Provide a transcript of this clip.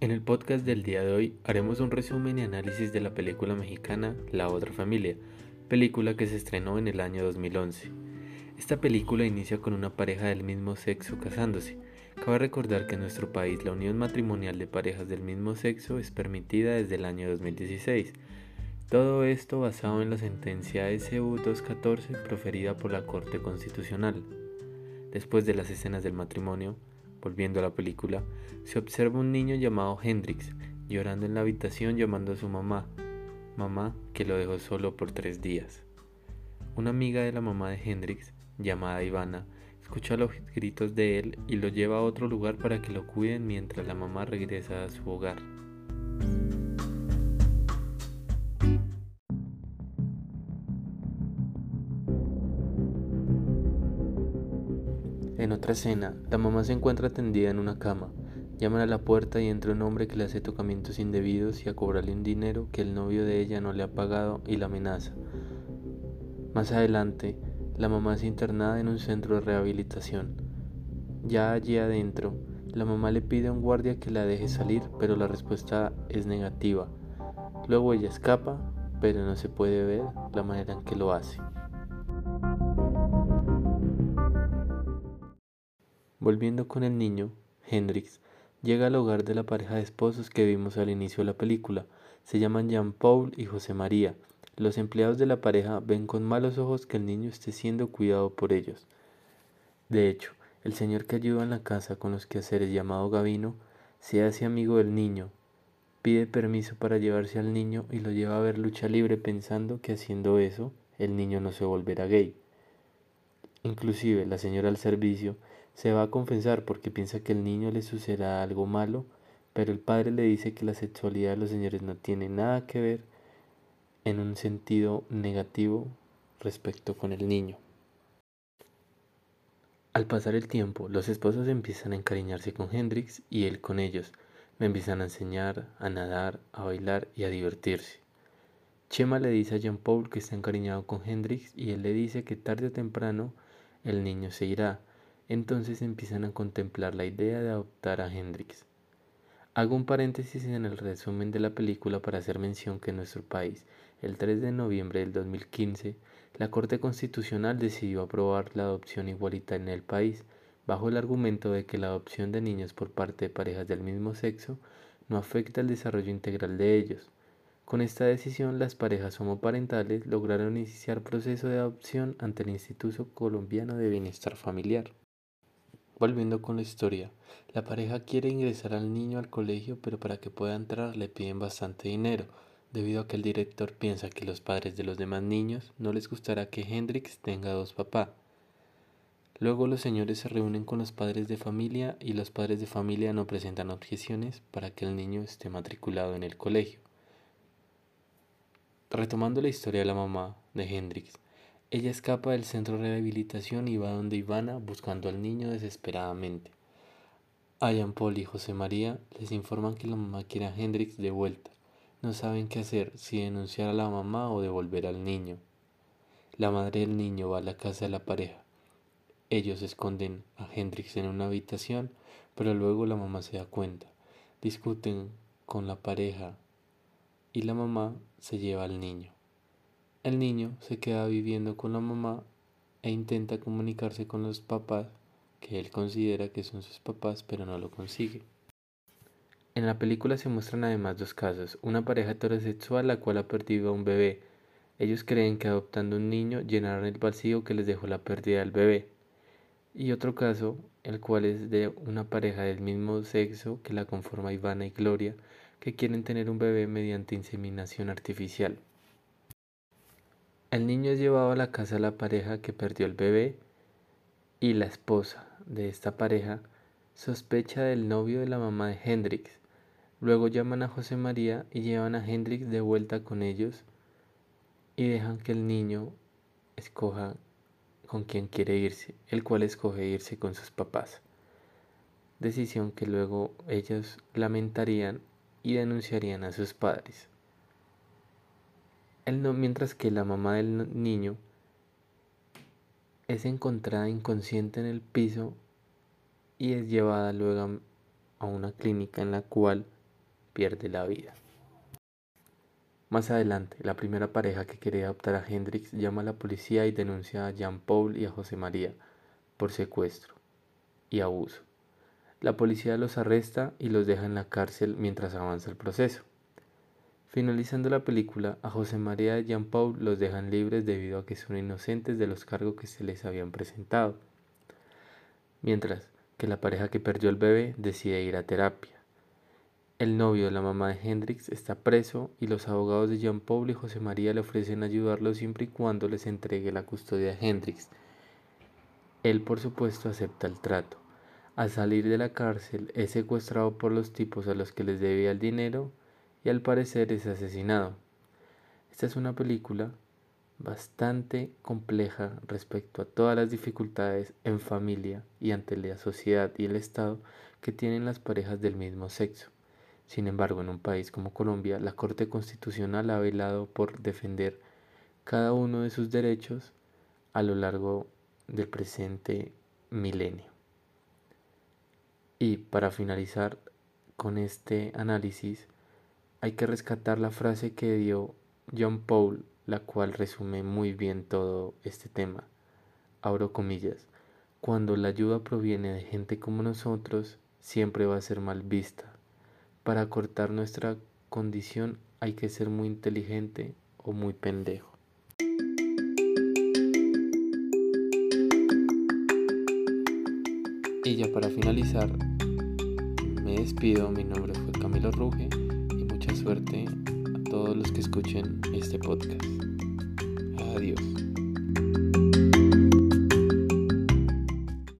En el podcast del día de hoy haremos un resumen y análisis de la película mexicana La otra familia, película que se estrenó en el año 2011. Esta película inicia con una pareja del mismo sexo casándose. Cabe recordar que en nuestro país la unión matrimonial de parejas del mismo sexo es permitida desde el año 2016. Todo esto basado en la sentencia SU 214 proferida por la Corte Constitucional. Después de las escenas del matrimonio, volviendo a la película, se observa un niño llamado Hendrix llorando en la habitación llamando a su mamá, mamá que lo dejó solo por tres días. Una amiga de la mamá de Hendrix, llamada Ivana, escucha los gritos de él y lo lleva a otro lugar para que lo cuiden mientras la mamá regresa a su hogar. Otra la mamá se encuentra tendida en una cama. Llaman a la puerta y entra un hombre que le hace tocamientos indebidos y a cobrarle un dinero que el novio de ella no le ha pagado y la amenaza. Más adelante, la mamá es internada en un centro de rehabilitación. Ya allí adentro, la mamá le pide a un guardia que la deje salir, pero la respuesta es negativa. Luego ella escapa, pero no se puede ver la manera en que lo hace. Volviendo con el niño, Hendrix llega al hogar de la pareja de esposos que vimos al inicio de la película. Se llaman Jean-Paul y José María. Los empleados de la pareja ven con malos ojos que el niño esté siendo cuidado por ellos. De hecho, el señor que ayuda en la casa con los quehaceres llamado Gavino se hace amigo del niño, pide permiso para llevarse al niño y lo lleva a ver lucha libre pensando que haciendo eso el niño no se volverá gay. Inclusive la señora al servicio se va a confesar porque piensa que el niño le sucederá algo malo, pero el padre le dice que la sexualidad de los señores no tiene nada que ver en un sentido negativo respecto con el niño. Al pasar el tiempo, los esposos empiezan a encariñarse con Hendrix y él con ellos. Me empiezan a enseñar a nadar, a bailar y a divertirse. Chema le dice a Jean Paul que está encariñado con Hendrix y él le dice que tarde o temprano el niño se irá, entonces empiezan a contemplar la idea de adoptar a Hendrix. Hago un paréntesis en el resumen de la película para hacer mención que en nuestro país, el 3 de noviembre del 2015, la Corte Constitucional decidió aprobar la adopción igualitaria en el país, bajo el argumento de que la adopción de niños por parte de parejas del mismo sexo no afecta el desarrollo integral de ellos. Con esta decisión, las parejas homoparentales lograron iniciar proceso de adopción ante el Instituto Colombiano de Bienestar Familiar. Volviendo con la historia, la pareja quiere ingresar al niño al colegio, pero para que pueda entrar le piden bastante dinero, debido a que el director piensa que los padres de los demás niños no les gustará que Hendrix tenga dos papás. Luego los señores se reúnen con los padres de familia y los padres de familia no presentan objeciones para que el niño esté matriculado en el colegio. Retomando la historia de la mamá de Hendrix, ella escapa del centro de rehabilitación y va donde Ivana buscando al niño desesperadamente. A Paul y José María les informan que la mamá quiere a Hendrix de vuelta. No saben qué hacer, si denunciar a la mamá o devolver al niño. La madre del niño va a la casa de la pareja. Ellos esconden a Hendrix en una habitación, pero luego la mamá se da cuenta. Discuten con la pareja y la mamá se lleva al niño. El niño se queda viviendo con la mamá e intenta comunicarse con los papás que él considera que son sus papás pero no lo consigue. En la película se muestran además dos casos, una pareja heterosexual la cual ha perdido a un bebé. Ellos creen que adoptando un niño llenarán el vacío que les dejó la pérdida del bebé. Y otro caso, el cual es de una pareja del mismo sexo que la conforma Ivana y Gloria, que quieren tener un bebé mediante inseminación artificial. El niño es llevado a la casa de la pareja que perdió el bebé y la esposa de esta pareja sospecha del novio de la mamá de Hendrix. Luego llaman a José María y llevan a Hendrix de vuelta con ellos y dejan que el niño escoja con quién quiere irse, el cual escoge irse con sus papás. Decisión que luego ellos lamentarían y denunciarían a sus padres mientras que la mamá del niño es encontrada inconsciente en el piso y es llevada luego a a una clínica en la cual pierde la vida. Más adelante, la primera pareja que quería adoptar a Hendrix llama a la policía y denuncia a Jean Paul y a José María por secuestro y abuso. La policía los arresta y los deja en la cárcel mientras avanza el proceso. Finalizando la película, a José María y Jean Paul los dejan libres debido a que son inocentes de los cargos que se les habían presentado. Mientras que la pareja que perdió el bebé decide ir a terapia. El novio de la mamá de Hendrix está preso y los abogados de Jean Paul y José María le ofrecen ayudarlo siempre y cuando les entregue la custodia a Hendrix. Él por supuesto acepta el trato. Al salir de la cárcel es secuestrado por los tipos a los que les debía el dinero y al parecer es asesinado. Esta es una película bastante compleja respecto a todas las dificultades en familia y ante la sociedad y el Estado que tienen las parejas del mismo sexo. Sin embargo, en un país como Colombia, la Corte Constitucional ha velado por defender cada uno de sus derechos a lo largo del presente milenio. Y para finalizar con este análisis, hay que rescatar la frase que dio John Paul, la cual resume muy bien todo este tema. Abro comillas. Cuando la ayuda proviene de gente como nosotros, siempre va a ser mal vista. Para cortar nuestra condición hay que ser muy inteligente o muy pendejo. Y ya para finalizar, me despido. Mi nombre fue Camilo Ruge suerte a todos los que escuchen este podcast. Adiós.